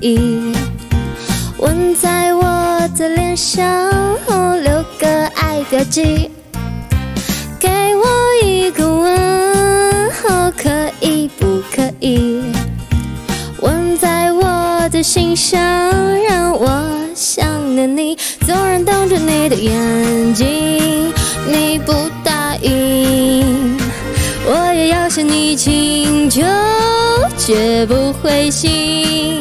以。吻在我的脸上，留个爱标记。给我一个吻，可以不可以？吻在我的心上，让我想念你。纵然瞪着你的眼睛，你不答应，我也要向你请求，绝不灰心。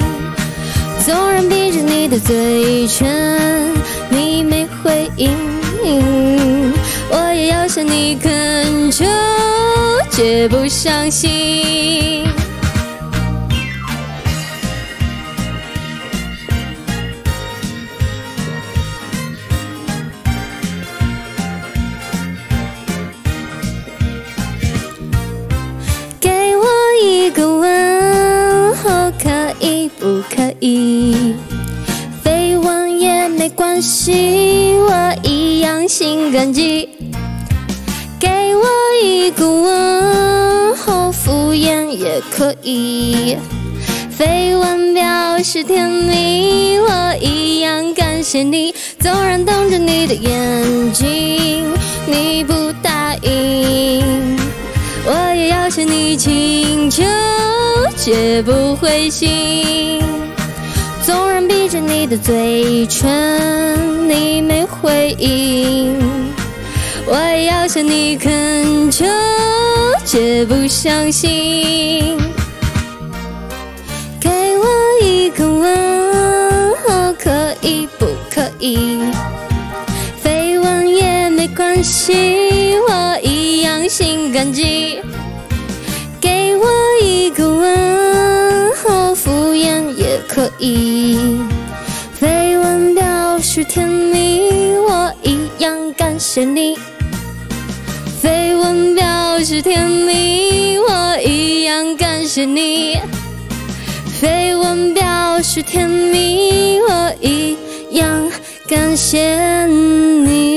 纵然闭着你的嘴唇，你没回应，我也要向你恳求，绝不伤心。意？绯闻也没关系，我一样心感激。给我一个吻，敷衍也可以。绯闻表示甜蜜，我一样感谢你。纵然瞪着你的眼睛，你不答应。我也要向你请求，绝不灰心。你的嘴唇，你没回应，我要向你恳求，绝不相信。给我一个吻，可以不可以？绯闻也没关系，我一样心感激。给我一个吻，敷衍也可以。是甜蜜，我一样感谢你。绯闻表示甜蜜，我一样感谢你。绯闻表示甜蜜，我一样感谢你。